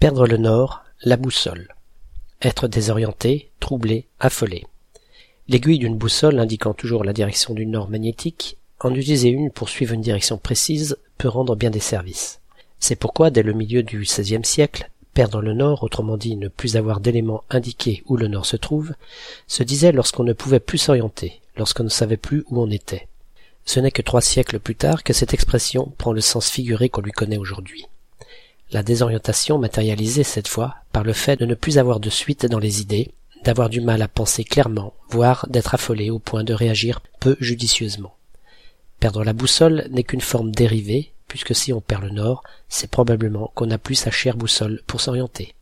Perdre le nord, la boussole. Être désorienté, troublé, affolé. L'aiguille d'une boussole indiquant toujours la direction du nord magnétique, en utiliser une pour suivre une direction précise peut rendre bien des services. C'est pourquoi, dès le milieu du XVIe siècle, perdre le nord, autrement dit ne plus avoir d'éléments indiqués où le nord se trouve, se disait lorsqu'on ne pouvait plus s'orienter, lorsqu'on ne savait plus où on était. Ce n'est que trois siècles plus tard que cette expression prend le sens figuré qu'on lui connaît aujourd'hui. La désorientation matérialisée cette fois par le fait de ne plus avoir de suite dans les idées, d'avoir du mal à penser clairement, voire d'être affolé au point de réagir peu judicieusement. Perdre la boussole n'est qu'une forme dérivée, puisque si on perd le nord, c'est probablement qu'on n'a plus sa chère boussole pour s'orienter.